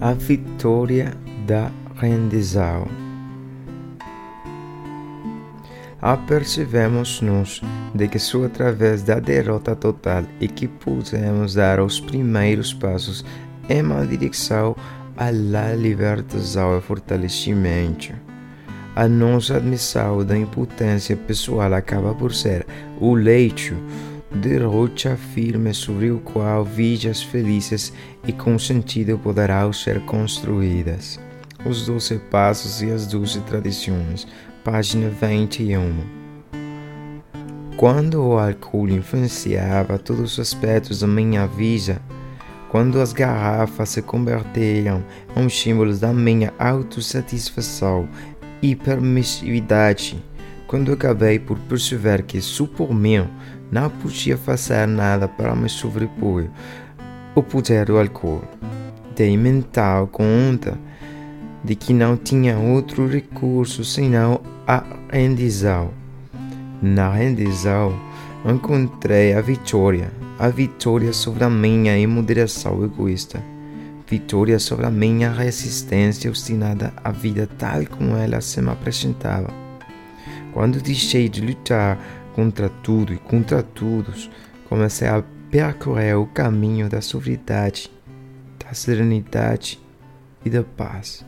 a vitória da rendição. Apercebemos-nos de que só através da derrota total é que podemos dar os primeiros passos em uma direção à libertação e fortalecimento. A nossa admissão da impotência pessoal acaba por ser o leito de rocha firme sobre o qual vidas felizes e com sentido poderão ser construídas. Os Doze Passos e as Doze Tradições, página 21. Quando o álcool influenciava todos os aspectos da minha vida, quando as garrafas se convertiam em símbolos da minha autossatisfação e permissividade, quando acabei por perceber que, só por mim, não podia fazer nada para me sobrepor o poder do álcool. Dei mental conta de que não tinha outro recurso senão a rendição. Na rendição, encontrei a vitória, a vitória sobre a minha imoderação egoísta, vitória sobre a minha resistência obstinada à vida tal como ela se me apresentava. Quando deixei de lutar contra tudo e contra todos, comecei a percorrer o caminho da sobriedade, da serenidade e da paz.